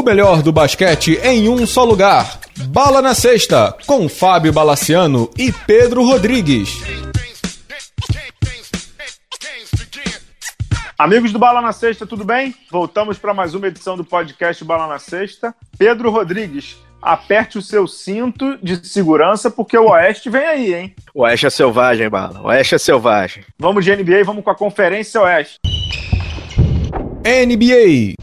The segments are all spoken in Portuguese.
O melhor do basquete em um só lugar. Bala na Sexta, com Fábio Balaciano e Pedro Rodrigues. Amigos do Bala na Sexta, tudo bem? Voltamos para mais uma edição do podcast Bala na Sexta. Pedro Rodrigues, aperte o seu cinto de segurança, porque o Oeste vem aí, hein? O Oeste é selvagem, Bala. O Oeste é selvagem. Vamos de NBA, vamos com a Conferência Oeste. NBA.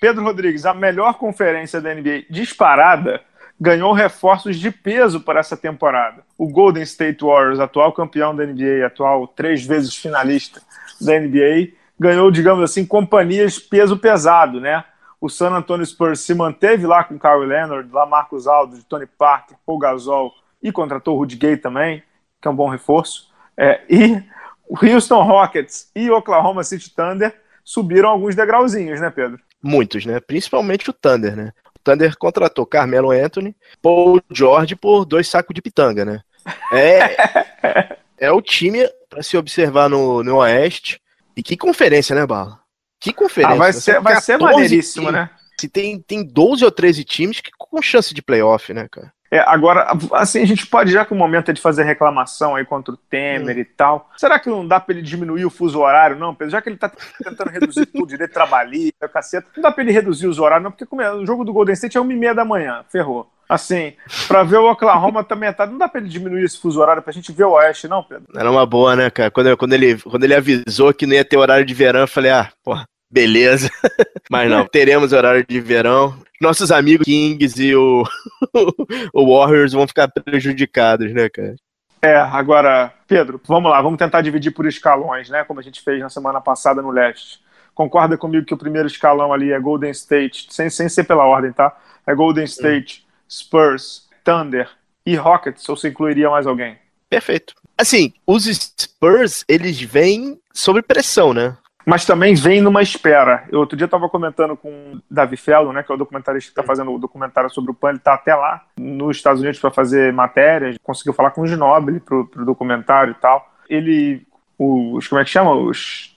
Pedro Rodrigues, a melhor conferência da NBA disparada, ganhou reforços de peso para essa temporada. O Golden State Warriors, atual campeão da NBA, atual três vezes finalista da NBA, ganhou, digamos assim, companhias peso pesado, né? O San Antonio Spurs se manteve lá com Kawhi Leonard, lá Marcos Aldo, Tony Parker, Paul Gasol e contratou o Rudy Gay também, que é um bom reforço. É, e o Houston Rockets e Oklahoma City Thunder subiram alguns degrauzinhos, né, Pedro? Muitos, né? Principalmente o Thunder, né? O Thunder contratou Carmelo Anthony, Paul George por dois sacos de pitanga, né? É, é o time para se observar no, no Oeste. E que conferência, né, Bala? Que conferência. Ah, vai ser, vai ser maneiríssimo, né? Se tem, tem 12 ou 13 times que, com chance de playoff, né, cara? É, agora, assim, a gente pode, já que o momento é de fazer reclamação aí contra o Temer hum. e tal, será que não dá pra ele diminuir o fuso horário, não, Pedro? Já que ele tá tentando reduzir tudo, direito trabalhista, caceta, não dá pra ele reduzir os horários, não, porque como é, o jogo do Golden State é uma e meia da manhã, ferrou. Assim, pra ver o Oklahoma também é tarde, não dá pra ele diminuir esse fuso horário pra gente ver o Oeste, não, Pedro? Era uma boa, né, cara? Quando, quando, ele, quando ele avisou que não ia ter horário de verão, eu falei, ah, porra, beleza. Mas não, teremos horário de verão. Nossos amigos Kings e o, o Warriors vão ficar prejudicados, né, cara? É, agora, Pedro, vamos lá, vamos tentar dividir por escalões, né? Como a gente fez na semana passada no leste. Concorda comigo que o primeiro escalão ali é Golden State, sem, sem ser pela ordem, tá? É Golden State, hum. Spurs, Thunder e Rockets, ou você incluiria mais alguém? Perfeito. Assim, os Spurs, eles vêm sob pressão, né? Mas também vem numa espera. Eu outro dia estava comentando com o Davi Fellow, né, que é o documentarista que está fazendo o documentário sobre o PAN, ele está até lá nos Estados Unidos para fazer matérias, conseguiu falar com o Ginobili para o documentário e tal. Ele, os, como é que chama? Os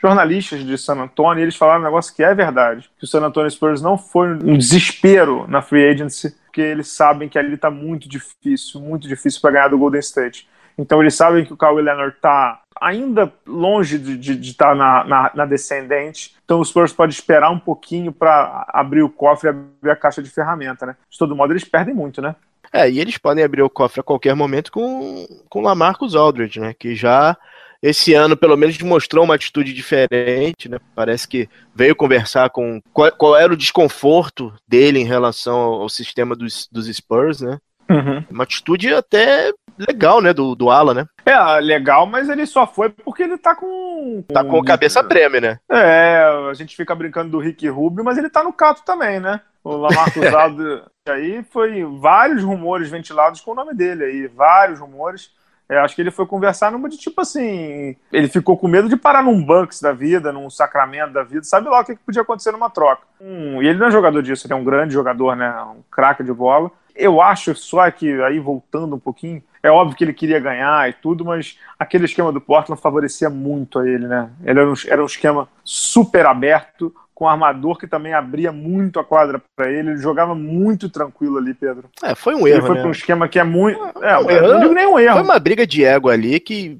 jornalistas de San Antonio, eles falaram um negócio que é verdade, que o San Antonio Spurs não foi um desespero na free agency, porque eles sabem que ali está muito difícil, muito difícil para ganhar do Golden State. Então eles sabem que o Kawhi Leonard está ainda longe de estar tá na, na, na, descendente. Então o Spurs pode esperar um pouquinho para abrir o cofre e abrir a caixa de ferramenta, né? De todo modo, eles perdem muito, né? É, e eles podem abrir o cofre a qualquer momento com, com Lamarcus Aldridge, né? Que já esse ano, pelo menos, mostrou uma atitude diferente, né? Parece que veio conversar com qual, qual era o desconforto dele em relação ao, ao sistema dos, dos Spurs, né? Uhum. Uma atitude até legal, né, do, do Ala, né? É, legal, mas ele só foi porque ele tá com. Tá com cabeça prêmio, né? É, a gente fica brincando do Rick Rubio, mas ele tá no cato também, né? O Lamarcus Aldo aí foi vários rumores ventilados com o nome dele aí, vários rumores. É, acho que ele foi conversar numa de tipo assim. Ele ficou com medo de parar num Bucks da vida, num Sacramento da vida, sabe lá o que, que podia acontecer numa troca. Hum, e ele não é jogador disso, ele é um grande jogador, né? Um craque de bola. Eu acho só que, aí voltando um pouquinho, é óbvio que ele queria ganhar e tudo, mas aquele esquema do Portland favorecia muito a ele, né? Ele era um, era um esquema super aberto, com um armador que também abria muito a quadra para ele, ele jogava muito tranquilo ali, Pedro. É, foi um erro. Ele foi né? para um esquema que é muito. É, um erro, não digo nem um erro. Foi uma briga de ego ali que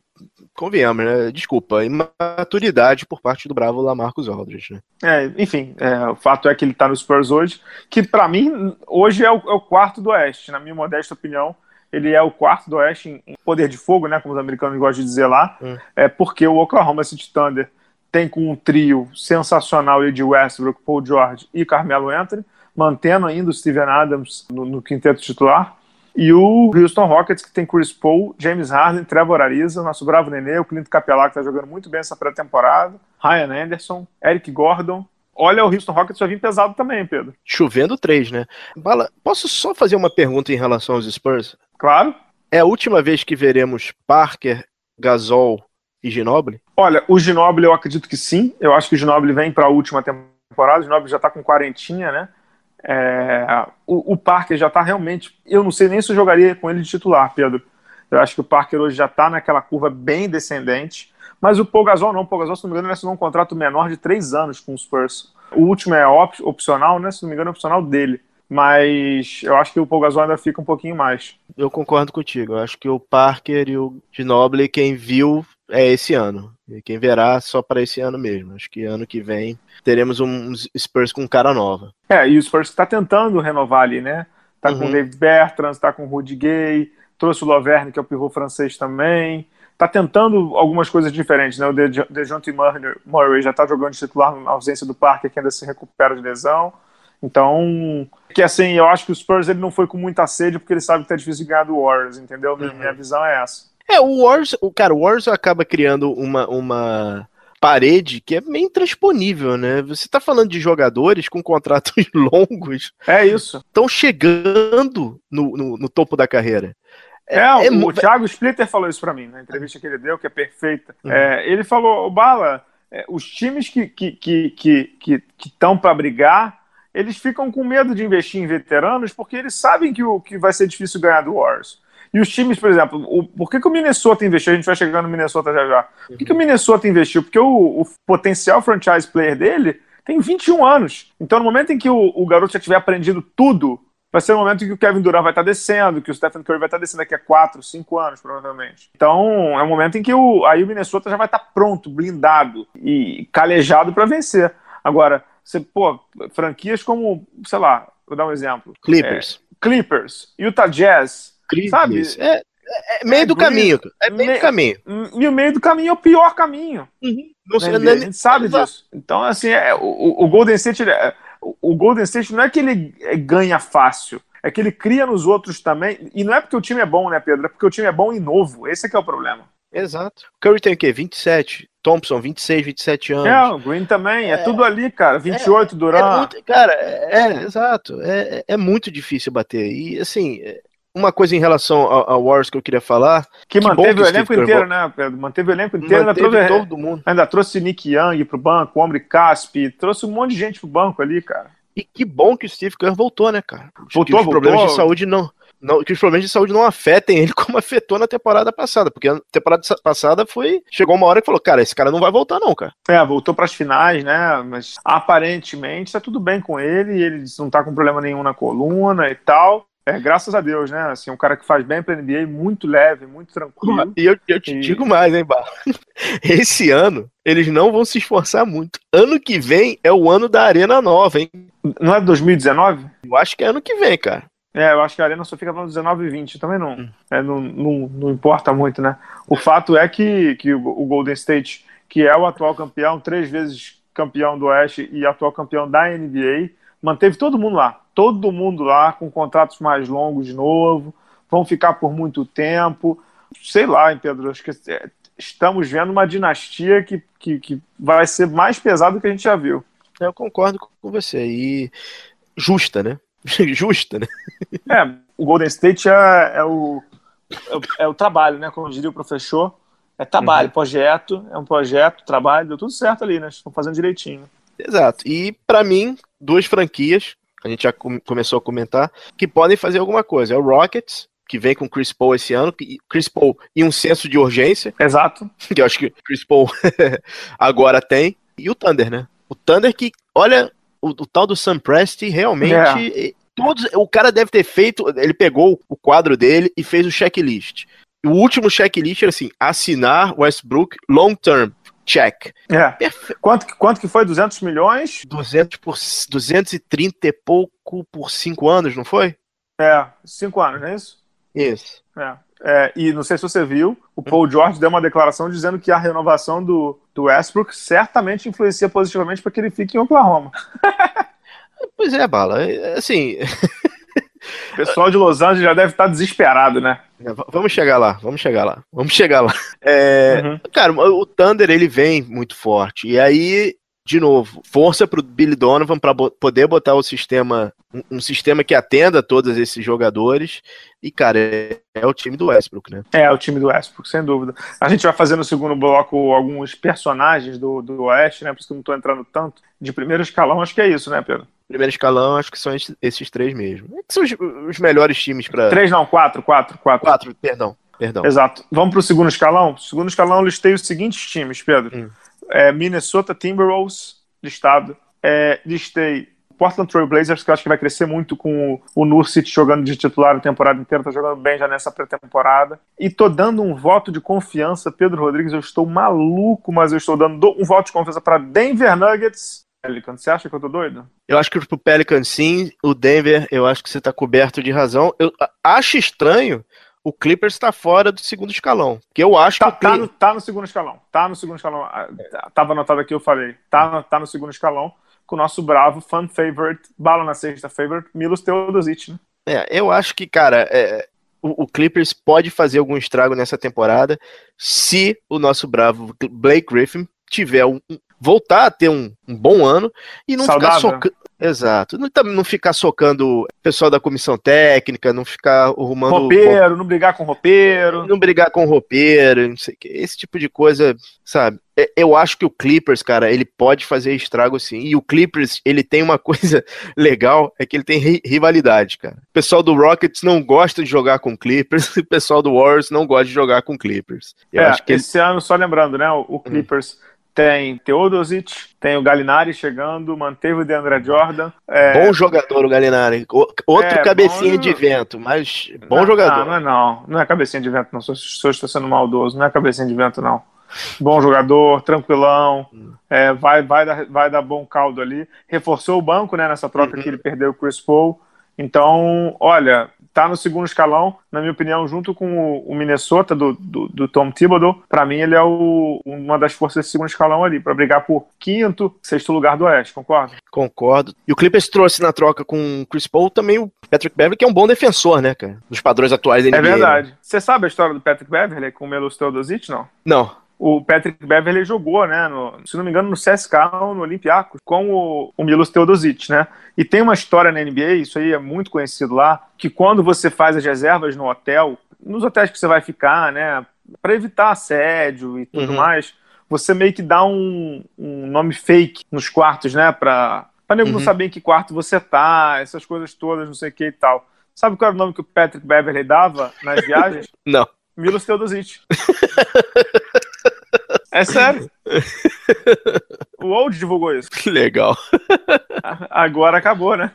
convenhamos, né? Desculpa, imaturidade por parte do bravo Lamarcus Aldridge, né? É, enfim, é, o fato é que ele tá no Spurs hoje, que para mim, hoje é o, é o, quarto do Oeste, na minha modesta opinião. Ele é o quarto do Oeste em, poder de fogo, né? Como os americanos gostam de dizer lá. Hum. É porque o Oklahoma City Thunder tem com um trio sensacional de Westbrook, Paul George e Carmelo Anthony, mantendo ainda o Steven Adams no, no quinteto titular. E o Houston Rockets, que tem Chris Paul, James Harden, Trevor Ariza, nosso bravo nenê, o Clint Capela, que está jogando muito bem essa pré-temporada, Ryan Anderson, Eric Gordon. Olha, o Houston Rockets vai vir pesado também, Pedro. Chovendo três, né? Bala, posso só fazer uma pergunta em relação aos Spurs? Claro. É a última vez que veremos Parker, Gasol e Ginobili? Olha, o Ginobili eu acredito que sim. Eu acho que o Ginobili vem para a última temporada. O Ginobili já está com quarentinha, né? É, o, o Parker já está realmente. Eu não sei nem se eu jogaria com ele de titular, Pedro. Eu acho que o Parker hoje já está naquela curva bem descendente. Mas o Paul Gasol não. O Paul Gasol, se não me engano, ele assinou um contrato menor de três anos com o Spurs. O último é op opcional, né? Se não me engano, é opcional dele. Mas eu acho que o Paul Gasol ainda fica um pouquinho mais. Eu concordo contigo. Eu acho que o Parker e o Ginobili, quem viu é esse ano. E quem verá só para esse ano mesmo. Acho que ano que vem teremos um Spurs com cara nova. É, e o Spurs está tentando renovar ali, né? Tá uhum. com o David Bertrand, tá com o Rudy Gay, trouxe o Loverne, que é o pivô francês também. Tá tentando algumas coisas diferentes, né? O DeJounte Murray já tá jogando titular na ausência do Parker, que ainda se recupera de lesão. Então, que assim, eu acho que o Spurs ele não foi com muita sede porque ele sabe que tá difícil ganhar do Warriors, entendeu? Uhum. Minha visão é essa. É, o Warriors, o cara, o Warriors acaba criando uma, uma parede que é meio intransponível, né? Você tá falando de jogadores com contratos longos. É isso. Estão chegando no, no, no, topo da carreira. É, é, é o Thiago Splitter falou isso para mim na entrevista que ele deu, que é perfeita. Uhum. É, ele falou, Bala, é, os times que estão que, que, que, que, para brigar eles ficam com medo de investir em veteranos porque eles sabem que, o, que vai ser difícil ganhar do Warriors. E os times, por exemplo, o, por que, que o Minnesota investiu? A gente vai chegar no Minnesota já já. Por que, que o Minnesota investiu? Porque o, o potencial franchise player dele tem 21 anos. Então, no momento em que o, o garoto já tiver aprendido tudo, vai ser o momento em que o Kevin Durant vai estar descendo, que o Stephen Curry vai estar descendo daqui a 4, 5 anos, provavelmente. Então, é o momento em que o, aí o Minnesota já vai estar pronto, blindado e calejado para vencer. Agora, você, pô, franquias como, sei lá, vou dar um exemplo. Clippers. É, Clippers, Utah Jazz, Clippers. sabe? É, é, é meio é, do caminho. É meio me, do caminho. E o meio do caminho é o pior caminho. Uhum. Não sei, né? A gente sabe disso. Então, assim, é, o, o Golden State, é, o Golden State não é que ele ganha fácil, é que ele cria nos outros também. E não é porque o time é bom, né, Pedro? É porque o time é bom e novo. Esse é que é o problema. Exato. Curry tem o quê? 27. Thompson, 26, 27 anos. É, o Green também, é, é tudo ali, cara. 28 é, Durant. É muito, cara, é, é exato. É, é muito difícil bater. E, assim, uma coisa em relação ao, Wars que eu queria falar. Que, que manteve o elenco inteiro, né, Pedro? Manteve o elenco inteiro. Manteve ainda trouxe, todo mundo. Ainda trouxe Nick Young pro banco, Omri Caspi, trouxe um monte de gente pro banco ali, cara. E que bom que o Steve Kerr voltou, né, cara? Voltou, que os voltou. problemas de saúde não não, que os problemas de saúde não afetem ele como afetou na temporada passada, porque a temporada passada foi. Chegou uma hora que falou, cara, esse cara não vai voltar, não, cara. É, voltou para as finais, né? Mas aparentemente tá tudo bem com ele, ele não tá com problema nenhum na coluna e tal. É, graças a Deus, né? Assim, um cara que faz bem pra NBA, muito leve, muito tranquilo. E eu, eu te e... digo mais, hein, Bar? Esse ano, eles não vão se esforçar muito. Ano que vem é o ano da Arena Nova, hein? Não é 2019? Eu acho que é ano que vem, cara. É, eu acho que a Arena só fica falando 19 e 20, também não, hum. é, não, não, não, importa muito, né? O fato é que, que o Golden State, que é o atual campeão, três vezes campeão do Oeste e atual campeão da NBA, manteve todo mundo lá, todo mundo lá, com contratos mais longos de novo, vão ficar por muito tempo, sei lá, hein, Pedro, acho que é, estamos vendo uma dinastia que, que, que vai ser mais pesada do que a gente já viu. Eu concordo com você, e justa, né? justa, né? É, o Golden State é, é, o, é, o, é o trabalho, né? Como diria o professor. É trabalho, uhum. projeto, é um projeto, trabalho, deu tudo certo ali, né? Estão fazendo direitinho. Exato. E para mim, duas franquias, a gente já com, começou a comentar, que podem fazer alguma coisa. É o Rockets, que vem com Chris Paul esse ano, Chris Paul e um senso de urgência. Exato. Que eu acho que Chris Paul agora tem. E o Thunder, né? O Thunder que, olha, o, o tal do Sam Presti realmente. É. Todos, o cara deve ter feito. Ele pegou o quadro dele e fez o checklist. O último checklist era assim: assinar Westbrook long term. Check. É. Quanto, quanto que foi? 200 milhões? 200 por, 230 e pouco por 5 anos, não foi? É, 5 anos, não é isso? Isso. É. É, e não sei se você viu, o Paul George deu uma declaração dizendo que a renovação do, do Westbrook certamente influencia positivamente para que ele fique em Oklahoma. pois é, Bala. Assim. o pessoal de Los Angeles já deve estar desesperado, né? É, vamos chegar lá, vamos chegar lá, vamos chegar lá. É, uhum. Cara, o Thunder ele vem muito forte. E aí de novo, força para o Billy Donovan para poder botar o sistema, um, um, sistema que atenda todos esses jogadores. E, cara, é, é, o time do Westbrook, né? É, o time do Westbrook, sem dúvida. A gente vai fazer no segundo bloco alguns personagens do, do Oeste, né? Por isso que eu não estou entrando tanto. De primeiro escalão, acho que é isso, né, Pedro? Primeiro escalão, acho que são esses, três mesmo. É que são os, os melhores times para. Três não, quatro, quatro, quatro. Quatro, perdão. perdão. Exato. Vamos para o segundo escalão? Segundo escalão, eu listei os seguintes times, Pedro. Hum. É, Minnesota Timberwolves, listado. É, listei Portland Trail Blazers, que eu acho que vai crescer muito com o, Nursit jogando de titular a temporada inteira, tá jogando bem já nessa pré-temporada. E tô dando um voto de confiança, Pedro Rodrigues, eu estou maluco, mas eu estou dando um voto de confiança para Denver Nuggets. Pelicans, você acha que eu tô doido? Eu acho que pro Pelicans sim, o Denver, eu acho que você tá coberto de razão. Eu acho estranho o Clippers está fora do segundo escalão. Que eu acho tá, que. Tá no, tá no segundo escalão. Tá no segundo escalão. Ah, tava anotado aqui, eu falei. Tá, tá no segundo escalão com o nosso bravo fan favorite, bala na sexta favorite, Milos Teodosic, né? É, eu acho que, cara, é, o, o, Clippers pode fazer algum estrago nessa temporada se o nosso bravo Blake Griffin tiver um, voltar a ter um, um bom ano e não Saudável. ficar socando. Exato. Não, não ficar socando o pessoal da comissão técnica, não ficar arrumando. Roupeiro, não brigar com roupeiro. Não brigar com roupeiro, não sei o que. Esse tipo de coisa, sabe? É, eu acho que o Clippers, cara, ele pode fazer estrago sim. E o Clippers, ele tem uma coisa legal, é que ele tem rivalidade, cara. O pessoal do Rockets não gosta de jogar com Clippers, o pessoal do Warriors não gosta de jogar com Clippers. Eu é, acho que esse ele... ano, só lembrando, né, o Clippers. Hum tem Teodosic, tem o Galinari chegando, manteve o Deandre Jordan. É... Bom jogador o Galinari. Outro é, cabecinha bom... de vento, mas bom não, jogador. Não, não é não. Não é cabecinha de vento, não. Se eu estou sendo maldoso, não é cabecinha de vento, não. Bom jogador, tranquilão, hum. é, vai, vai, dar, vai dar bom caldo ali. Reforçou o banco né, nessa troca uhum. que ele perdeu o Chris Paul. Então, olha, tá no segundo escalão, na minha opinião, junto com o Minnesota do, do, do Tom Thibodeau. Para mim, ele é o, uma das forças desse segundo escalão ali, para brigar por quinto, sexto lugar do Oeste, concorda? Concordo. E o Clippers trouxe na troca com o Chris Paul também o Patrick Beverly, que é um bom defensor, né, cara? Nos padrões atuais da NBA. É verdade. Você sabe a história do Patrick Beverly com o Melos Teodosic, não? Não o Patrick Beverly jogou, né, no, se não me engano, no CSK, no Olympiacos, com o, o Milos Teodosic, né? E tem uma história na NBA, isso aí é muito conhecido lá, que quando você faz as reservas no hotel, nos hotéis que você vai ficar, né, para evitar assédio e tudo uhum. mais, você meio que dá um, um nome fake nos quartos, né, para nego uhum. não saber em que quarto você tá, essas coisas todas, não sei o que e tal. Sabe qual era o nome que o Patrick Beverly dava nas viagens? não. Milos Teodosic. É sério. o Old divulgou isso. Que legal. Agora acabou, né?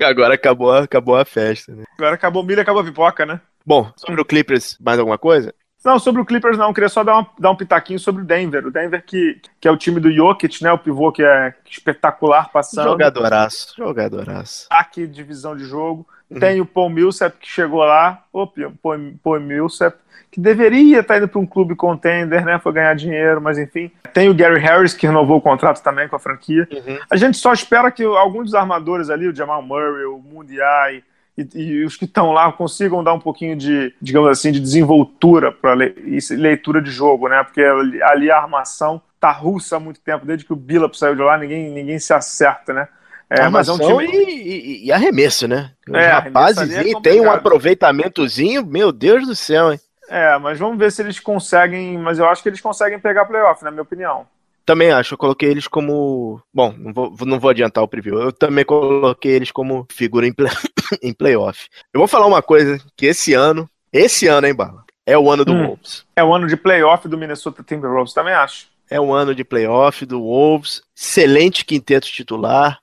Agora acabou, acabou a festa, né? Agora acabou o milho, acabou a pipoca, né? Bom, sobre o Clippers, mais alguma coisa? Não, sobre o Clippers não, queria só dar, uma, dar um pitaquinho sobre o Denver. O Denver que, que é o time do Jokic, né? O pivô que é espetacular passando. Jogadoraço, jogadoraço. Aqui, divisão de jogo. Uhum. Tem o Paul Millsap que chegou lá. O Paul, Paul Millsap que deveria estar indo para um clube contender, né? Foi ganhar dinheiro, mas enfim. Tem o Gary Harris, que renovou o contrato também com a franquia. Uhum. A gente só espera que alguns dos armadores ali, o Jamal Murray, o Mundiai e, e, os que estão lá consigam dar um pouquinho de, digamos assim, de desenvoltura para le, leitura de jogo, né? Porque ali a armação tá russa há muito tempo, desde que o Billups saiu de lá, ninguém, ninguém se acerta, né? É, mas é um time... e, e, arremesso, né? Os é, rapazes é tem um aproveitamentozinho, meu Deus do céu, hein? É, mas vamos ver se eles conseguem. Mas eu acho que eles conseguem pegar playoff, na minha opinião. Também acho, eu coloquei eles como. Bom, não vou, não vou adiantar o preview. Eu também coloquei eles como figura em, play... em playoff. Eu vou falar uma coisa: que esse ano, esse ano, hein, Bala? É o ano do hum. Wolves. É o ano de playoff do Minnesota Timberwolves, também acho. É o ano de playoff do Wolves. Excelente quinteto titular.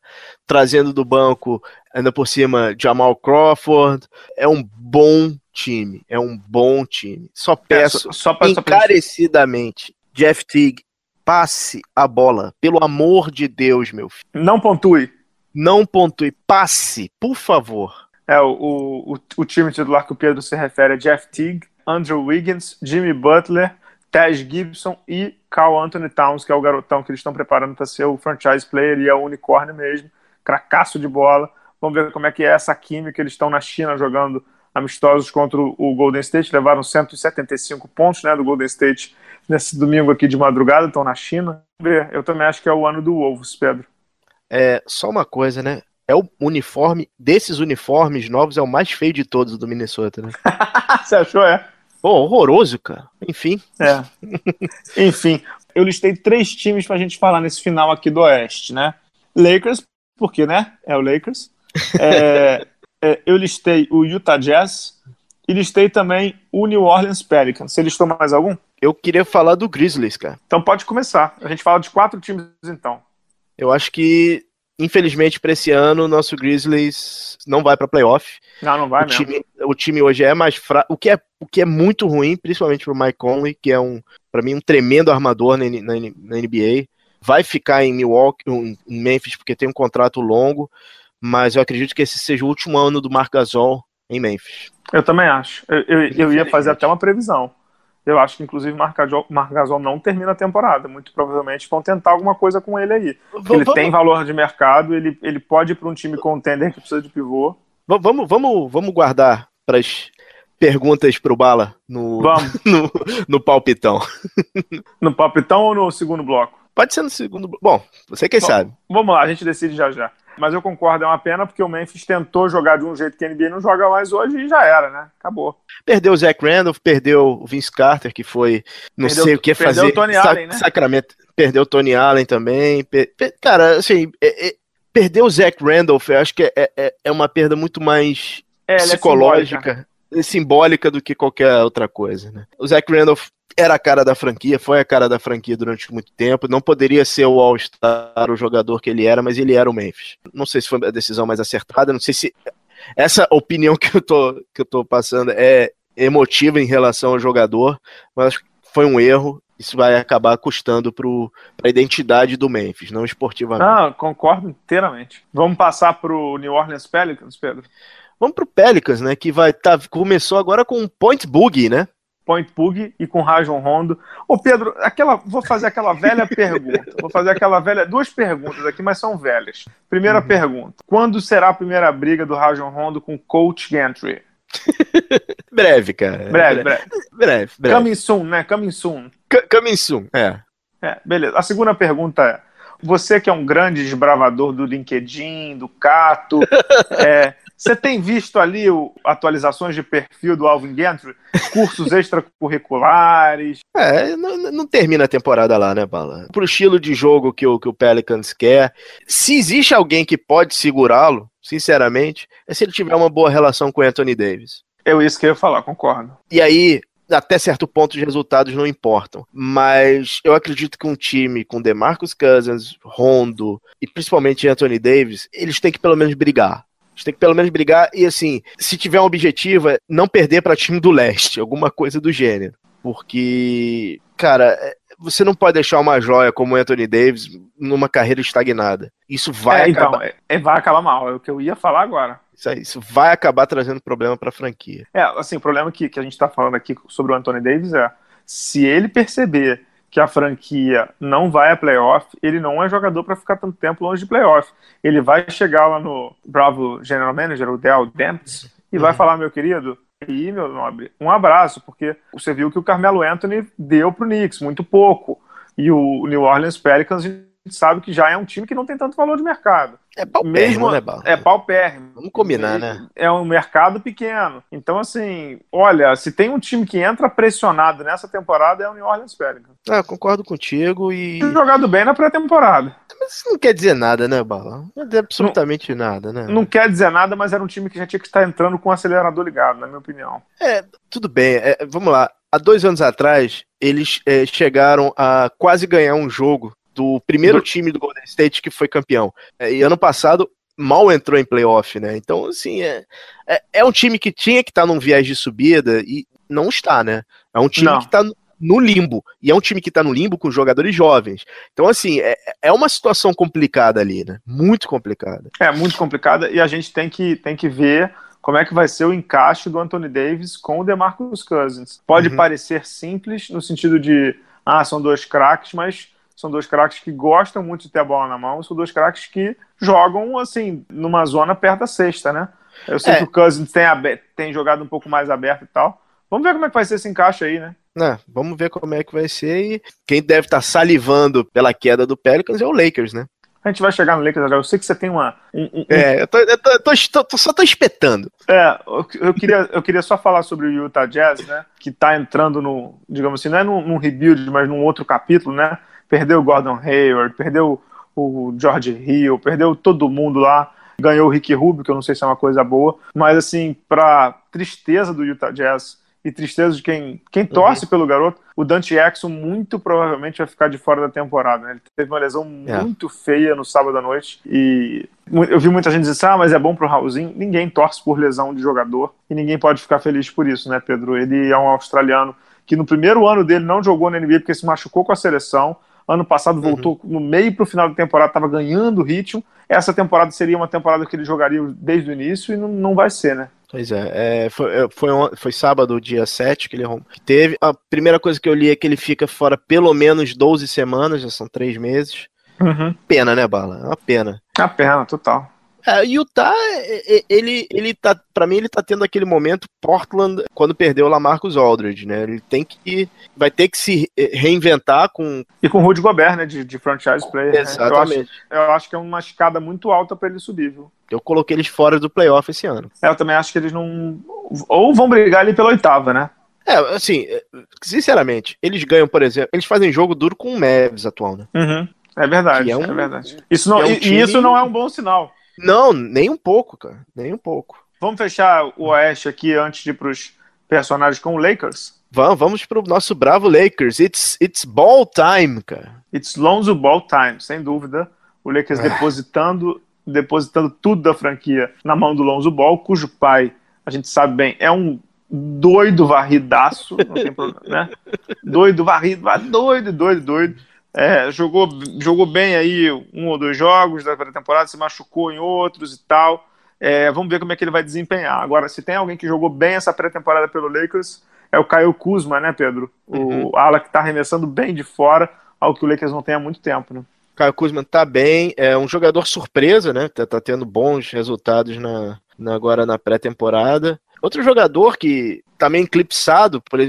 Trazendo do banco, ainda por cima, Jamal Crawford. É um bom time, é um bom time. Só peço é, só, só encarecidamente, Jeff Teague, passe a bola, pelo amor de Deus, meu filho. Não pontue. Não pontue, passe, por favor. É, o, o, o time titular que o Pedro se refere é Jeff Teague, Andrew Wiggins, Jimmy Butler, Taj Gibson e Carl Anthony Towns, que é o garotão que eles estão preparando para ser o franchise player e é o unicórnio mesmo, cracaço de bola. Vamos ver como é que é essa química. Eles estão na China jogando amistosos contra o Golden State, levaram 175 pontos né, do Golden State nesse domingo aqui de madrugada, estão na China. Eu também acho que é o ano do Wolves, Pedro. É, só uma coisa, né? É o uniforme, desses uniformes novos, é o mais feio de todos do Minnesota, né? Você achou, é? Pô, horroroso, cara. Enfim. É. Enfim, eu listei três times pra gente falar nesse final aqui do Oeste, né? Lakers, porque, né? É o Lakers. É, é, eu listei o Utah Jazz, E listei também o New Orleans Pelicans. Você listou mais algum? Eu queria falar do Grizzlies, cara. Então pode começar. A gente fala de quatro times então. Eu acho que, infelizmente, para esse ano, o nosso Grizzlies não vai para playoff. Não, não vai o mesmo. Time, o time hoje é mais fraco, o que é, o que é muito ruim, principalmente pro Mike Conley, que é um, para mim, um tremendo armador na, na, na, NBA. Vai ficar em Milwaukee, em Memphis, porque tem um contrato longo, mas eu acredito que esse seja o último ano do Marc Gasol em Memphis. Eu também acho. Eu, eu, eu ia fazer até uma previsão. Eu acho que, inclusive, Marc Gasol não termina a temporada. Muito provavelmente vão tentar alguma coisa com ele aí. ele vamos... tem valor de mercado, ele, ele pode ir para um time contender que precisa de pivô. Vamos, vamos, vamos guardar para as perguntas para o Bala no, no, no palpitão. No palpitão ou no segundo bloco? Pode ser no segundo bloco. Bom, você quem Bom, sabe. Vamos lá, a gente decide já já. Mas eu concordo, é uma pena porque o Memphis tentou jogar de um jeito que a NBA não joga mais hoje e já era, né? Acabou. Perdeu o Zach Randolph, perdeu o Vince Carter, que foi, não Perdeu- sei o que perdeu fazer. o Tony Sa- Allen, né? Sacramento. Perdeu o Tony Allen também. Per- cara, assim, é- é- perder o Zach Randolph, eu acho que é, é, é uma perda muito mais É, é psicológica, e simbólica do que qualquer outra coisa, né? O Zach Randolph era a cara da franquia, foi a cara da franquia durante muito tempo, não poderia ser o All-Star, o jogador que ele era, mas ele era o Memphis. Não sei se foi a decisão mais acertada, não sei se essa opinião que eu tô, que eu tô passando é emotiva em relação ao jogador, mas foi um erro, isso vai acabar custando para a identidade do Memphis, não esportivamente. Ah, concordo inteiramente. Vamos passar pro New Orleans Pelicans, Pedro. Vamos pro Pelicans, né, que vai tá, começou agora com um point boogie, né? Point Pug e com Rajon Rondo. Ô, Pedro, aquela, vou fazer aquela velha pergunta. Vou fazer aquela velha. Duas perguntas aqui, mas são velhas. Primeira pergunta: Quando será a primeira briga do Rajon Rondo com Coach Gantry? Breve, cara. Breve, breve. Breve, breve. Coming soon, né? Coming soon. C- Coming soon, é. É, beleza. A segunda pergunta é: Você que é um grande desbravador do LinkedIn, do Cato, é, você tem visto ali o, atualizações de perfil do Alvin Gantry? Cursos extracurriculares? É, não, não termina a temporada lá, né, Bala? Pro estilo de jogo que o, que o Pelicans quer, se existe alguém que pode segurá-lo, sinceramente, é se ele tiver uma boa relação com o Anthony Davis. Eu isso que eu ia falar, concordo. E aí, até certo ponto, os resultados não importam. Mas eu acredito que um time com DeMarcus Cousins, Rondo e principalmente Anthony Davis, eles têm que pelo menos brigar. Eles têm que pelo menos brigar e, assim, se tiver um objetivo, é não perder para time do leste, alguma coisa do gênero. Porque, cara, é- você não pode deixar uma joia como o Anthony Davis numa carreira estagnada. Isso vai é, então, acabar. é, é, vai acabar mal, é o que eu ia falar agora. Isso, aí, isso vai acabar trazendo problema pra franquia. É, assim, o problema que, que a gente está falando aqui sobre o Anthony Davis é se ele perceber que a franquia não vai a playoff, ele não é jogador para ficar tanto tempo longe de playoff. Ele vai chegar lá no Bravo General Manager, o Del Dempsey, e vai Uhum. falar, meu querido, e meu nobre, um abraço, porque você viu que o Carmelo Anthony deu pro Knicks, muito pouco. E o New Orleans Pelicans, sabe que já é um time que não tem tanto valor de mercado. É pau Mesmo- né? É paupérrimo. Vamos combinar, né? É um mercado pequeno. Então, assim, olha, se tem um time que entra pressionado nessa temporada é o New Orleans Pelicans. Ah, concordo contigo e. Tem jogado bem na pré-temporada. Mas isso não quer dizer nada, né, Bala? Não quer dizer absolutamente nada, né? Não quer dizer nada, mas era um time que já tinha que estar entrando com o acelerador ligado, na minha opinião. Tudo bem, é, vamos lá. Há dois anos atrás, eles é, chegaram a quase ganhar um jogo do primeiro time do Golden State que foi campeão. É, e ano passado mal entrou em playoff, né? Então, assim, é, é, é um time que tinha que estar num viés de subida e não está, né? É um time Não. que está no limbo. E é um time que está no limbo com jogadores jovens. Então, assim, é, é uma situação complicada ali, né? Muito complicada. É muito complicada e a gente tem que, tem que ver como é que vai ser o encaixe do Anthony Davis com o DeMarcus Cousins. Pode Uhum. parecer simples no sentido de, ah, são dois craques, mas são dois craques que gostam muito de ter a bola na mão, são dois craques que jogam, assim, numa zona perto da sexta, né? Eu sei É. que o Cousins tem, tem jogado um pouco mais aberto e tal. Vamos ver como é que vai ser esse encaixe aí, né? né, vamos ver como é que vai ser. E quem deve estar salivando pela queda do Pelicans é o Lakers, né? A gente vai chegar no Lakers já. Eu sei que você tem uma. um- um- É, eu, tô, eu tô- eu tô- tô- só tô espetando. É, eu, eu queria, eu queria só falar sobre o Utah Jazz, né? Que tá entrando no, digamos assim, não é num, num rebuild, mas num outro capítulo, né? Perdeu o Gordon Hayward, perdeu o George Hill, perdeu todo mundo lá. ganhou o Ricky Rubio, que eu não sei se é uma coisa boa, mas assim, para tristeza do Utah Jazz e tristeza de quem, quem uhum. torce uhum. pelo garoto, o Dante Jackson muito provavelmente vai ficar de fora da temporada. Né? Ele teve uma lesão é. muito feia no sábado à noite e eu vi muita gente dizer assim, ah, mas é bom pro Raulzinho. Ninguém torce por lesão de jogador e ninguém pode ficar feliz por isso, né, Pedro? Ele é um australiano que no primeiro ano dele não jogou na NBA porque se machucou com a seleção. Ano passado voltou uhum. no meio para o final da temporada, estava ganhando ritmo. Essa temporada seria uma temporada que ele jogaria desde o início e não, não vai ser, né? Pois é, é foi, é, foi, foi, sábado, dia 7, que ele teve. A primeira coisa que eu li é que ele fica fora pelo menos 12 semanas, já são três meses. Uhum. Pena, né, Bala? É uma pena. É uma pena, total. É, Utah, ele, ele tá, para mim, ele tá tendo aquele momento Portland quando perdeu o Lamarcus Aldridge, né? Ele tem que, vai ter que se reinventar com e com o Rudy Gobert, né, de, de franchise player. Exatamente. Né? Eu, acho, eu acho que é uma escada muito alta para ele subir, viu? Eu coloquei eles fora do playoff esse ano. É, eu também acho que eles não ou vão brigar ali pela oitava, né? É, assim, sinceramente, eles ganham, por exemplo, eles fazem jogo duro com o Mavs atual, né? Uhum. É verdade, é, um, é, verdade. Isso não, é um e, time... isso não é um bom sinal. Não, nem um pouco, cara. Nem um pouco. Vamos fechar o Oeste aqui antes de ir pros personagens com o Lakers? Vamos, vamos pro nosso bravo Lakers. It's, it's ball time, cara. It's Lonzo ball time, sem dúvida. O Lakers é. depositando, depositando tudo da franquia na mão do Lonzo Ball, cujo pai, a gente sabe bem, é um doido varridaço, não tem problema, né? Doido varrido, doido, doido, doido. É, jogou, jogou bem aí um ou dois jogos da pré-temporada, se machucou em outros e tal. É, vamos ver como é que ele vai desempenhar. Agora, se tem alguém que jogou bem essa pré-temporada pelo Lakers, é o Caio Kuzma, né, Pedro? O uhum. ala que está arremessando bem de fora, ao que o Lakers não tem há muito tempo, né? Caio Kuzma tá bem, é um jogador surpresa, né? Tá, tá tendo bons resultados na, na agora na pré-temporada. Outro jogador que também tá eclipsado, por,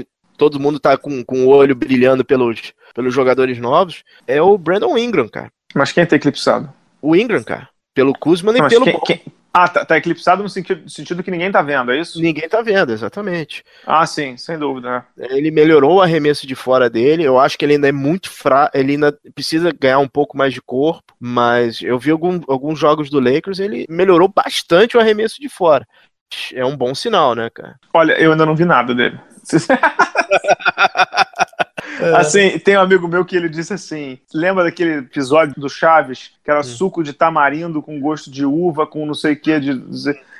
todo mundo tá com, com o olho brilhando pelos, pelos jogadores novos, é o Brandon Ingram, cara. Mas quem tá eclipsado? O Ingram, cara. Pelo Kuzma e pelo. Quem, quem... Ah, tá, tá, eclipsado no sentido, sentido, que ninguém tá vendo, é isso? Ninguém tá vendo, exatamente. Ah, sim, sem dúvida. É. Ele melhorou o arremesso de fora dele. Eu acho que ele ainda é muito fraco. Ele ainda precisa ganhar um pouco mais de corpo. Mas eu vi algum, alguns jogos do Lakers, ele melhorou bastante o arremesso de fora. É um bom sinal, né, cara? Olha, eu ainda não vi nada dele. É. Assim, tem um amigo meu que ele disse assim: lembra daquele episódio do Chaves, que era hum. suco de tamarindo com gosto de uva, com não sei o que. De...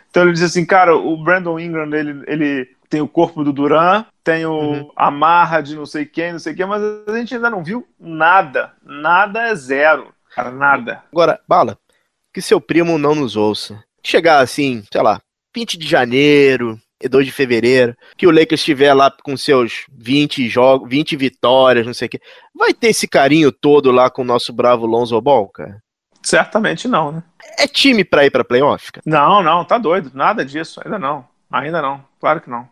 Então ele disse assim, cara, o Brandon Ingram, ele, ele tem o corpo do Duran, tem o uhum. a marra de não sei quem, não sei quem, mas a gente ainda não viu nada. Nada é zero. Cara, nada. Agora, Bala, que seu primo não nos ouça. Chegar assim, sei lá, 20 de janeiro, 2 de fevereiro, que o Lakers estiver lá com seus 20 jogos, 20 vitórias, não sei o quê, vai ter esse carinho todo lá com o nosso bravo Lonzo Ball, cara? Certamente não, né? É time pra ir pra playoff, cara? Não, não, tá doido. Nada disso, ainda não. Ainda não, claro que não.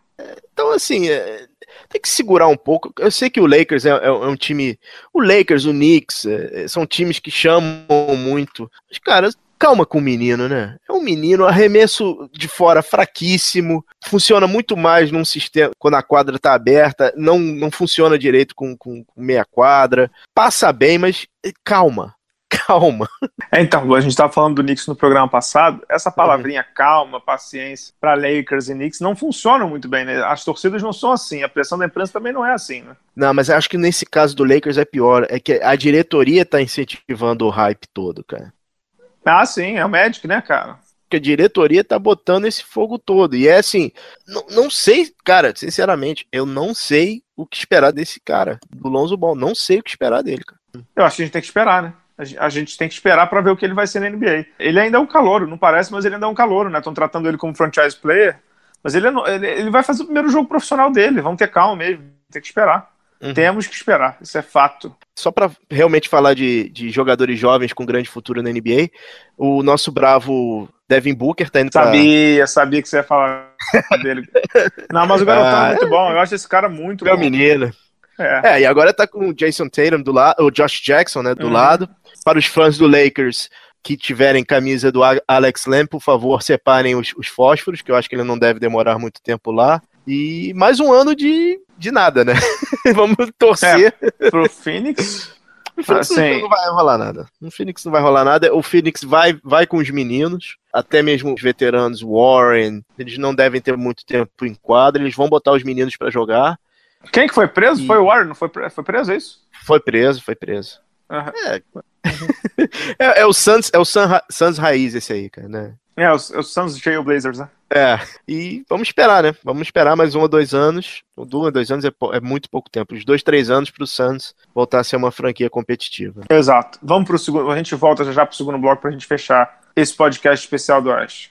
Então, assim, é, tem que segurar um pouco. Eu sei que o Lakers é, é, é um time. O Lakers, o Knicks, é, são times que chamam muito. Mas, cara, calma com o menino, né? É um menino, arremesso de fora fraquíssimo, funciona muito mais num sistema quando a quadra tá aberta, não, não funciona direito com, com, com meia quadra, passa bem, mas eh, calma. Calma. É, então, a gente estava falando do Knicks no programa passado. Essa palavrinha uhum. calma, paciência, para Lakers e Knicks não funciona muito bem, né? As torcidas não são assim, a pressão da imprensa também não é assim, né? Não, mas acho que nesse caso do Lakers é pior. É que a diretoria tá incentivando o hype todo, cara. Ah, sim, é o Magic, né, cara? Que a diretoria tá botando esse fogo todo. E é assim, não, não sei, cara, sinceramente, eu não sei o que esperar desse cara, do Lonzo Ball. Não sei o que esperar dele, cara. Eu acho que a gente tem que esperar, né? A gente tem que esperar para ver o que ele vai ser na NBA. Ele ainda é um calouro, não parece, mas ele ainda é um calouro, né? Estão tratando ele como franchise player. Mas ele, é, ele, ele vai fazer o primeiro jogo profissional dele. Vamos ter calma mesmo, tem que esperar. Uhum. Temos que esperar, isso é fato. Só para realmente falar de, de jogadores jovens com grande futuro na NBA, o nosso bravo Devin Booker tá indo Sabia, pra... sabia que você ia falar dele. Não, mas o garotão é ah, é muito bom, eu acho esse cara muito Meu bom. menino. É. é. e agora tá com o Jason Tatum do lado, o Josh Jackson, né, do uhum. lado. Para os fãs do Lakers que tiverem camisa do Alex Lamb, por favor, separem os, os fósforos, que eu acho que ele não deve demorar muito tempo lá. E mais um ano de, de nada, né? Vamos torcer. É, pro Phoenix. No Phoenix Assim- não vai rolar nada. No Phoenix não vai rolar nada. O Phoenix vai, vai com os meninos, até mesmo os veteranos, Warren, eles não devem ter muito tempo em quadra, eles vão botar os meninos pra jogar. Quem que foi preso? E- Foi o Warren, não foi, pre- foi preso, é isso? Foi preso, foi preso. Aham. É, é o Suns, é o Sun, Suns raiz esse aí, cara, né? É, os, os Suns Trailblazers, né? É, e vamos esperar, né? Vamos esperar mais um ou dois anos. Ou dois anos é, é muito pouco tempo. Os dois, três anos pro Suns voltar a ser uma franquia competitiva. Exato. Vamos pro segundo. A gente volta já já pro segundo bloco pra gente fechar esse podcast especial do Oeste.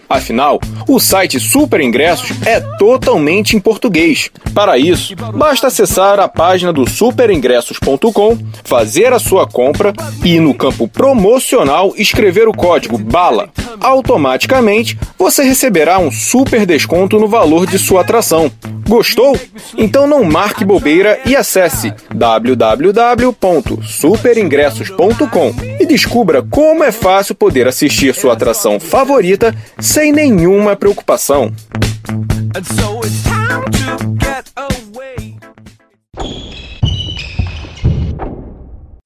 Afinal, o site Super Ingressos é totalmente em português. Para isso, basta acessar a página do superingressos.com, fazer a sua compra e no campo promocional escrever o código BALA. Automaticamente, você receberá um super desconto no valor de sua atração. Gostou? Então não marque bobeira e acesse www.superingressos.com e descubra como é fácil poder assistir sua atração favorita sem nenhuma preocupação.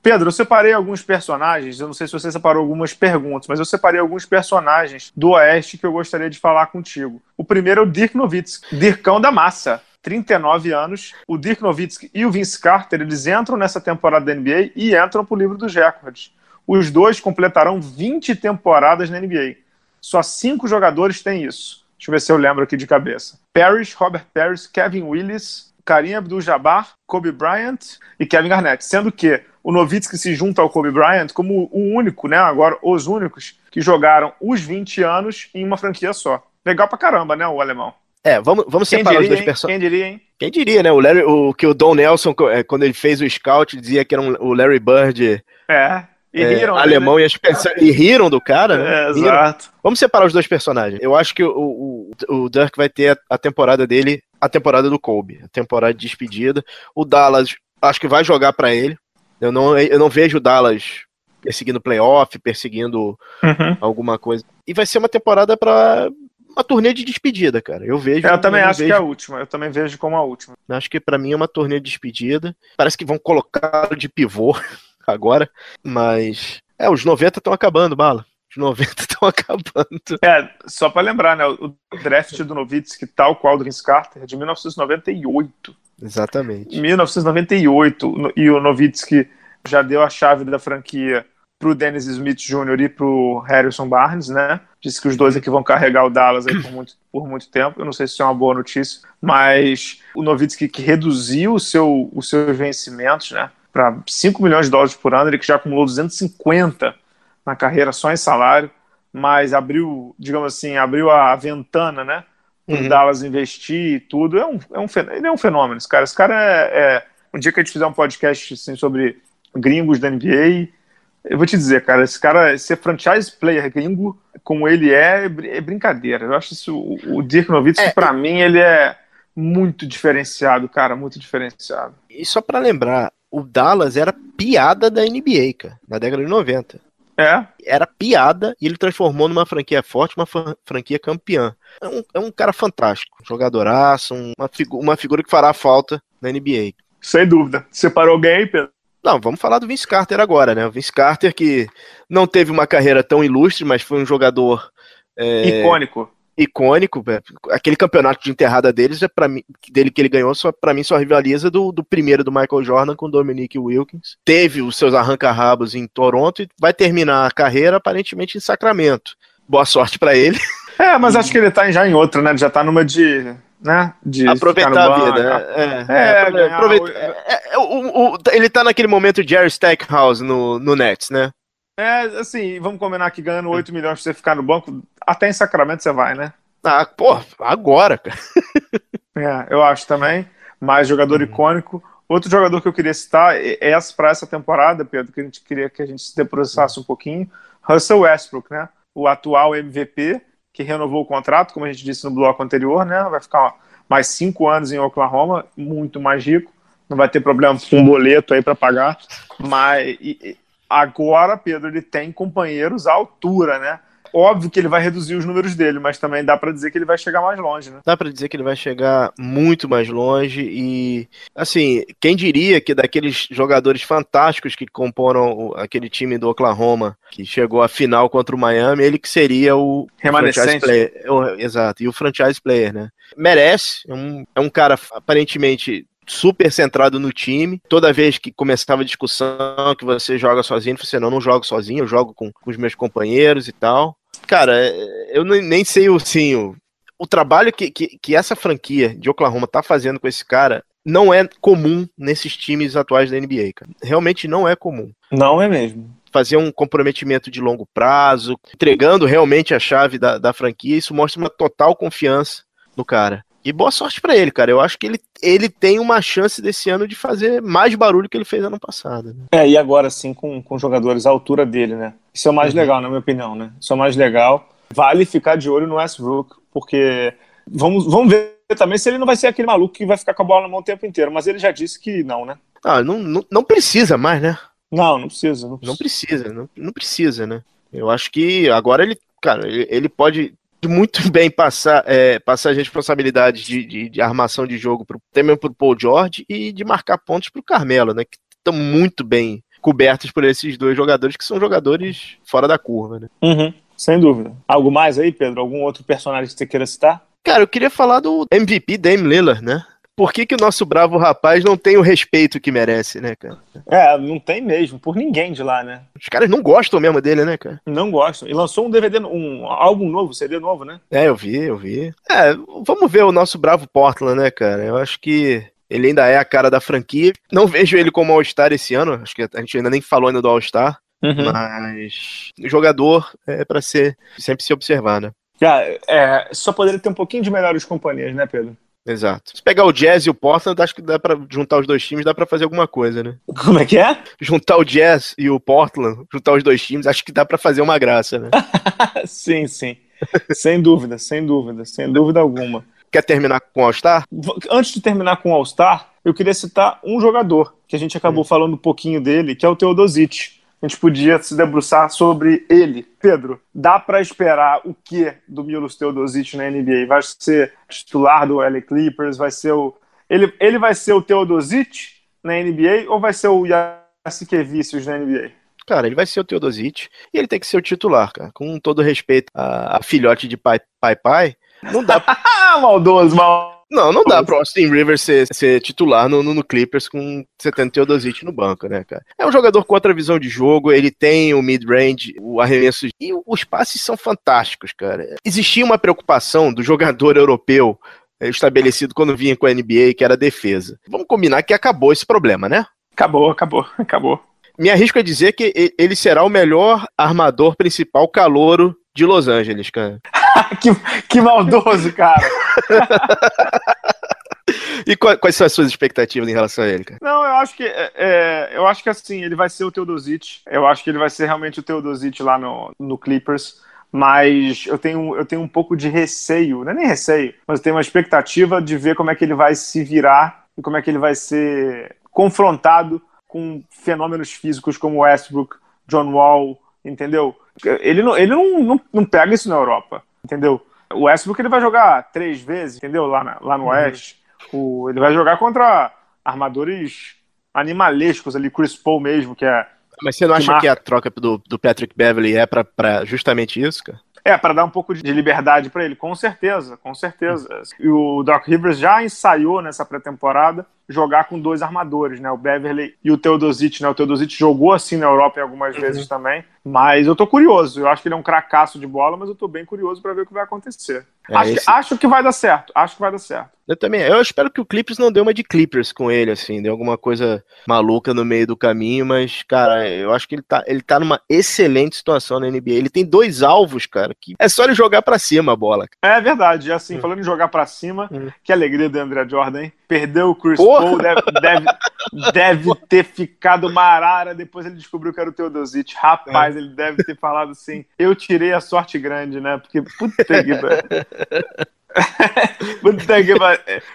Pedro, eu separei alguns personagens, eu não sei se você separou algumas perguntas, mas eu separei alguns personagens do Oeste que eu gostaria de falar contigo. O primeiro é o Dirk Nowitzki, Dirkão da Massa. 39 anos, o Dirk Nowitzki e o Vince Carter, eles entram nessa temporada da NBA e entram para o livro dos recordes. Os dois completarão 20 temporadas na NBA. Só cinco jogadores têm isso. Deixa eu ver se eu lembro aqui de cabeça. Parrish, Robert Parrish, Kevin Willis, Karim Abdul-Jabbar, Kobe Bryant e Kevin Garnett. Sendo que o Nowitzki se junta ao Kobe Bryant como o único, né, agora os únicos, que jogaram os 20 anos em uma franquia só. Legal pra caramba, né, o alemão? É, vamos, vamos Quem separar os diria, dois hein? personagens. Quem diria, hein? Quem diria, né? O, Larry, o que o Don Nelson, é, quando ele fez o scout, dizia que era um- o Larry Bird É. E é, riram, alemão e, as pessoas- e riram do cara, né? né? É, exato. Vamos separar os dois personagens. Eu acho que o, o, o Dirk vai ter a, a temporada dele, a temporada do Kobe, a temporada de despedida. O Dallas, acho que vai jogar pra ele. Eu não, eu não vejo o Dallas perseguindo playoff, perseguindo Uhum. alguma coisa. E vai ser uma temporada pra uma turnê de despedida, cara. Eu vejo. Eu também não acho que vejo- é a última. Eu também vejo como a última. Acho que pra mim é uma turnê de despedida. Parece que vão colocá-lo de pivô agora, mas é, os 90 estão acabando, bala. Os 90 estão acabando. É, só pra lembrar, né? O draft do Nowitzki, tal qual do Vince Carter, é de 1998. Exatamente. 1998. E o Nowitzki já deu a chave da franquia pro Dennis Smith Jr. e pro Harrison Barnes, né? Disse que os dois aqui vão carregar o Dallas aí por muito, por muito tempo. Eu não sei se isso é uma boa notícia, mas o Nowitzki que reduziu o seu, os seus vencimentos, né? Para 5 milhões de dólares por ano, ele que já acumulou 250 na carreira só em salário, mas abriu, digamos assim, abriu a ventana, né? Para Uhum. Dallas investir e tudo. É um, é um, ele é um fenômeno, esse cara. Esse cara é, é- Um dia que a gente fizer um podcast assim, sobre gringos da NBA, eu vou te dizer, cara, esse cara, ser franchise player gringo como ele é, é é brincadeira. Eu acho isso, o Dirk Nowitzki, É. pra mim, ele é muito diferenciado, cara, muito diferenciado. E só pra lembrar, o Dallas era piada da NBA, cara, na década de 90. É, Era piada e ele transformou numa franquia forte, uma fran- franquia campeã. É um, é um cara fantástico, um jogadoraço, um- uma, figu uma figura que fará falta na NBA. sem dúvida. Separou alguém aí, Pedro? Não, vamos falar do Vince Carter agora, né? O Vince Carter que não teve uma carreira tão ilustre, mas foi um jogador é, Icônico. Icônico. é, Aquele campeonato de enterrada deles é para mim, dele que ele ganhou, só para mim só rivaliza do, do primeiro do Michael Jordan com o Dominique Wilkins. Teve os seus arranca-rabos em Toronto e vai terminar a carreira aparentemente em Sacramento. Boa sorte para ele. É, mas acho que ele tá já em outra, né? Ele já tá numa de. Né? De Aproveitar a banco, vida, né? É, É, o- é, é, o- o- ele tá naquele momento Jerry Stackhouse no, no Nets, né? É, assim, vamos combinar que ganhando 8 milhões pra você ficar no banco, até em Sacramento você vai, né? Ah, pô, agora, cara. É, eu acho também. Mas jogador icônico. Outro jogador que eu queria citar é para essa temporada, Pedro, que a gente queria que a gente se debruçasse um pouquinho, Russell Westbrook, né? O atual MVP, que renovou o contrato, como a gente disse no bloco anterior, né? Vai ficar mais cinco anos em Oklahoma, muito mais rico, não vai ter problema com um boleto aí para pagar. Mas e, agora, Pedro, ele tem companheiros à altura, né? Óbvio que ele vai reduzir os números dele, mas também dá para dizer que ele vai chegar mais longe, né? Dá para dizer que ele vai chegar muito mais longe e assim, quem diria que daqueles jogadores fantásticos que comporam aquele time do Oklahoma, que chegou à final contra o Miami, ele que seria o remanescente. Player, exato, e o franchise player, né? Merece, é um, é um cara aparentemente super centrado no time. Toda vez que começava a discussão que você joga sozinho, você não, não jogo sozinho, eu jogo com, com os meus companheiros e tal. Cara, eu nem sei assim, o, o trabalho que, que, que essa franquia de Oklahoma tá fazendo com esse cara não é comum nesses times atuais da NBA, cara. Realmente não é comum. Não é mesmo. Fazer um comprometimento de longo prazo, entregando realmente a chave da, da franquia, isso mostra uma total confiança no cara. E boa sorte para ele, cara. Eu acho que ele, ele tem uma chance desse ano de fazer mais barulho que ele fez ano passado. Né? É, e agora sim com, com jogadores à altura dele, né? Isso é o mais uhum. legal, na minha opinião, né? Isso é o mais legal. Vale ficar de olho no Westbrook, porque vamos, vamos ver também se ele não vai ser aquele maluco que vai ficar com a bola na mão o tempo inteiro. Mas ele já disse que não, né? Ah, não, não, não precisa mais, né? Não, não precisa. Não precisa, não precisa, não, não precisa, né? Eu acho que agora ele, cara, ele, ele pode muito bem passar, é, passar as responsabilidades de, de, de, armação de jogo pro, até mesmo para o Paul George e de marcar pontos para o Carmelo, né? Que estão muito bem cobertos por esses dois jogadores que são jogadores fora da curva, né? Uhum, sem dúvida. Algo mais aí, Pedro? Algum outro personagem que você queira citar? Cara, eu queria falar do MVP Dame Lillard, né? Por que, que o nosso bravo rapaz não tem o respeito que merece, né, cara? É, não tem mesmo, por ninguém de lá, né? Os caras não gostam mesmo dele, né, cara? Não gostam. E lançou um DVD, um álbum novo, CD novo, né? É, eu vi, eu vi. É, vamos ver o nosso bravo Portland, né, cara? Eu acho que ele ainda é a cara da franquia. Não vejo ele como All-Star esse ano, acho que a gente ainda nem falou ainda do All-Star. Uhum. Mas o jogador é para ser sempre se observar, né? É, é, só poderia ter um pouquinho de melhores companhias, né, Pedro? Exato. Se pegar o Jazz e o Portland, acho que dá para juntar os dois times, dá para fazer alguma coisa, né? Como é que é? Juntar o Jazz e o Portland, juntar os dois times, acho que dá para fazer uma graça, né? sim, sim. sem dúvida, sem dúvida, sem dúvida alguma. Quer terminar com o All-Star? Antes de terminar com o All-Star, eu queria citar um jogador que a gente acabou hum. falando um pouquinho dele, que é o Teodosic a gente podia se debruçar sobre ele. Pedro, dá para esperar o que do Milos Teodosic na NBA? Vai ser titular do LA Clippers? Vai ser o ele, ele vai ser o Teodosic na NBA ou vai ser o Jassikevicius na NBA? Cara, ele vai ser o Teodosic e ele tem que ser o titular, cara. Com todo respeito a, a filhote de pai pai pai, não dá. maldoso, mal não, não dá pro Austin Rivers ser, ser titular no, no, Clippers com 70 Teodosic no banco, né, cara? É um jogador com outra visão de jogo, ele tem o mid-range, o arremesso, e os passes são fantásticos, cara. Existia uma preocupação do jogador europeu eh, estabelecido quando vinha com a NBA, que era a defesa. Vamos combinar que acabou esse problema, né? Acabou, acabou, acabou. Me arrisco a dizer que ele será o melhor armador principal calouro de Los Angeles, cara. que, que maldoso, cara. E quais são as suas expectativas em relação a ele, cara? Não, eu acho que é, é, eu acho que assim, ele vai ser o Teodosic. Eu acho que ele vai ser realmente o Teodosic lá no, no Clippers. Mas eu tenho, eu tenho um pouco de receio, não é nem receio, mas eu tenho uma expectativa de ver como é que ele vai se virar e como é que ele vai ser confrontado com fenômenos físicos como Westbrook, John Wall, entendeu? Ele não, ele não, não, não pega isso na Europa, entendeu? O Westbrook ele vai jogar três vezes, entendeu? Lá, na, lá no uhum. Oeste. O, ele vai jogar contra armadores animalescos ali, Chris Paul mesmo, que é. Mas você não acha que, que a troca do, do Patrick Beverly é para justamente isso, cara? É, para dar um pouco de liberdade para ele, com certeza, com certeza. E o Doc Rivers já ensaiou nessa pré-temporada jogar com dois armadores, né? O Beverly e o Teodosic, né? O Teodosic jogou assim na Europa algumas uhum. vezes também. Mas eu tô curioso. Eu acho que ele é um cracaço de bola, mas eu tô bem curioso para ver o que vai acontecer. É, acho, esse- que, acho que vai dar certo. Acho que vai dar certo. Eu também. Eu espero que o Clippers não dê uma de Clippers com ele, assim, dê alguma coisa maluca no meio do caminho, mas, cara, eu acho que ele tá, ele tá numa excelente situação na NBA. Ele tem dois alvos, cara, que é só ele jogar pra cima a bola. É verdade. E assim, Hum. falando em jogar pra cima, Hum. que alegria do André Jordan, hein? Perdeu o Chris Porra! Paul, deve, deve, deve ter ficado uma arara. Depois ele descobriu que era o Teodosic. Rapaz, ele deve ter falado assim: eu tirei a sorte grande, né? Porque puta que. Puta que.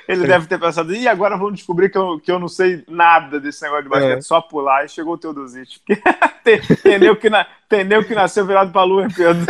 Ele deve ter pensado, e agora vamos descobrir que eu, que eu não sei nada desse negócio de basquete, É. só pular. E chegou o Teodosic. Nego que na, que nasceu virado pra lua, Pedro?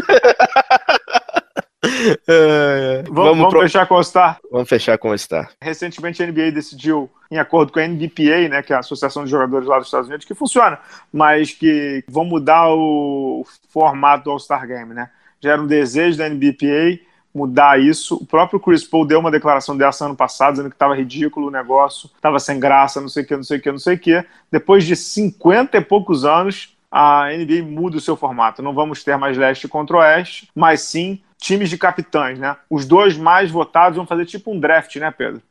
É, Vamos, vamos, vamos pro- fechar com o Star. vamos fechar com o Star. Recentemente a NBA decidiu, em acordo com a NBPA, né, que é a Associação de Jogadores lá dos Estados Unidos, que funciona, mas que vão mudar o formato do All-Star Game, né? Já era um desejo da NBPA mudar isso. O próprio Chris Paul deu uma declaração dessa ano passado, dizendo que estava ridículo o negócio, estava sem graça, não sei o que, não sei o que, não sei o que. Depois de 50 e poucos anos, a NBA muda o seu formato. Não vamos ter mais leste contra oeste, mas sim times de capitães, né? Os dois mais votados vão fazer tipo um draft, né, Pedro?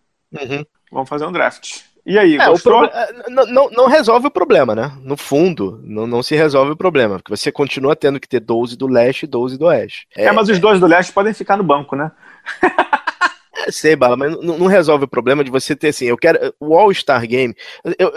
Vamos fazer um draft. E aí, É, o gostou? proble- é, não, não, não resolve o problema, né? No fundo, não, não se resolve o problema, porque você continua tendo que ter 12 do leste e 12 do oeste. É, mas os dois do leste podem ficar no banco, né? É, sei, Bala, mas não, não resolve o problema de você ter assim, eu quero o All-Star Game.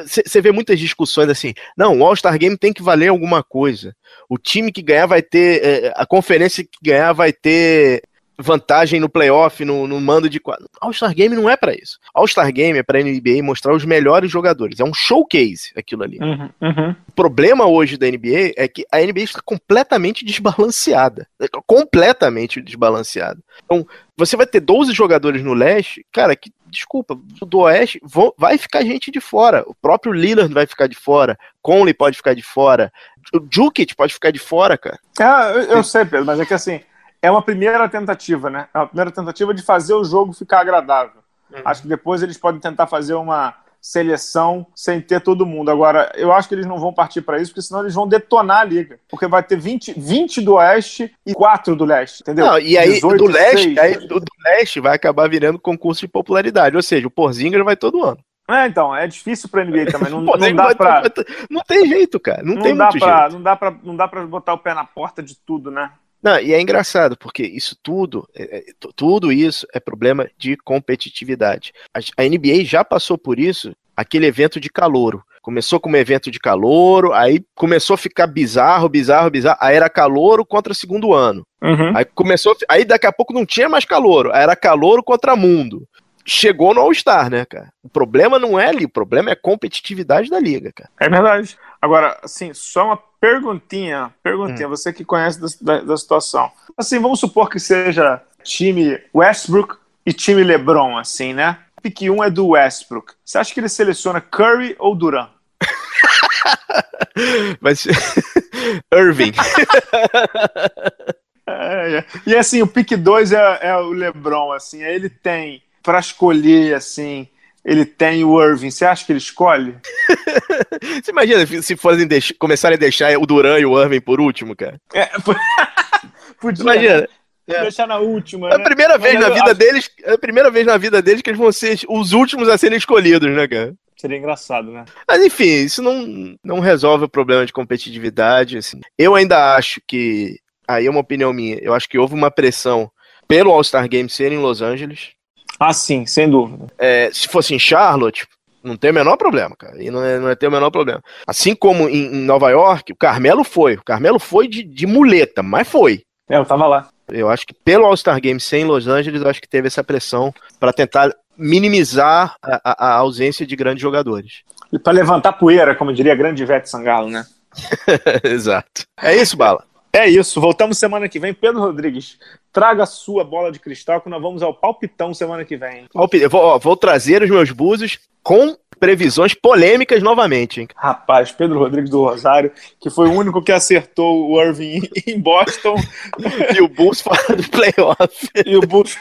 Você vê muitas discussões assim, não, o All-Star Game tem que valer alguma coisa. O time que ganhar vai ter, é, a conferência que ganhar vai ter vantagem no playoff, no, no mando de quadro. All-Star Game não é pra isso. All-Star Game é pra NBA mostrar os melhores jogadores. É um showcase aquilo ali. Uhum, uhum. O problema hoje da NBA é que a NBA está completamente desbalanceada. Completamente desbalanceada. Então, você vai ter 12 jogadores no leste, cara, que, desculpa, do oeste vão- vai ficar gente de fora. O próprio Lillard vai ficar de fora. Conley pode ficar de fora. O Jukic pode ficar de fora, cara. É, eu, eu sei, Pedro, mas é que assim, é uma primeira tentativa, né? É uma primeira tentativa de fazer o jogo ficar agradável. Acho que depois eles podem tentar fazer uma seleção sem ter todo mundo. Agora, eu acho que eles não vão partir para isso, porque senão eles vão detonar a liga. Porque vai ter 20, 20 do oeste e 4 do leste, entendeu? Não, e aí 18, do leste, 6. aí do, do leste vai acabar virando concurso de popularidade. Ou seja, o Porzinger vai todo ano. É, então, é difícil pra NBA também. Não, O não dá vai pra. não tem jeito, cara. Não, Não, tem dá pra, jeito. não, dá pra, não dá pra botar o pé na porta de tudo, né? Não, e é engraçado, porque isso tudo, é- é- tu- tudo isso é problema de competitividade. A, a NBA já passou por isso, aquele evento de calouro. Começou como evento de calouro, aí começou a ficar bizarro, bizarro, bizarro. Aí era calouro contra segundo ano. Uhum. Aí começou, aí daqui a pouco não tinha mais calouro, aí era calouro contra mundo. Chegou no All-Star, né, cara? O problema não é ali, o problema é a competitividade da liga, cara. É verdade. Agora, assim, só uma perguntinha. Perguntinha, você que conhece da, da- da situação. Assim, vamos supor que seja time Westbrook e time LeBron, assim, né? Pique 1 é do Westbrook. Você acha que ele seleciona Curry ou Durant? Mas Irving. É, é. E assim, o pique 2 é, é o LeBron, assim. Aí ele tem, pra escolher, assim, ele tem o Irving. Você acha que ele escolhe? Você imagina se fossem deix- começarem a deixar o Duran e o Irving por último, cara? É, podia Imagina. deixar na última, É a né? primeira vez Mas na vida acho- deles, é a primeira vez na vida deles que eles vão ser os últimos a serem escolhidos, né, cara? Seria engraçado, né? Mas enfim, isso não, não resolve o problema de competitividade. Assim. Eu ainda acho que, aí é uma opinião minha, eu acho que houve uma pressão pelo All-Star Game ser em Los Angeles. Ah, sim, sem dúvida. É, se fosse em Charlotte, não tem o menor problema, cara. E não é, não é ter o menor problema. Assim como em, em Nova York, o Carmelo foi. O Carmelo foi de, de muleta, mas foi. É, eu tava lá. Eu acho que pelo All-Star Game sem Los Angeles, eu acho que teve essa pressão para tentar minimizar a, a- ausência de grandes jogadores. E pra levantar poeira, como diria a grande Ivete Sangalo, né? Exato. É isso, Bala. É isso, voltamos semana que vem. Pedro Rodrigues, traga a sua bola de cristal que nós vamos ao palpitão semana que vem. Vou, vou trazer os meus búzios com previsões polêmicas novamente. hein? Rapaz, Pedro Rodrigues do Rosário, que foi o único que acertou o Irving em Boston E o Bulls fora do playoff. e o Bulls.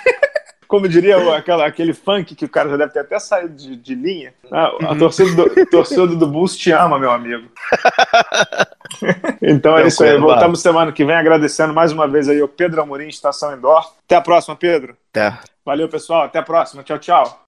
Como diria o- aquela, aquele funk que o cara já deve ter até saído de, de linha. Ah, A torcida do, torcida do Bulls te ama, meu amigo. Então é isso aí. Voltamos semana que vem agradecendo mais uma vez aí ao Pedro Amorim, Estação Indoor. Até a próxima, Pedro. Até. Valeu, pessoal. Até a próxima. Tchau, tchau.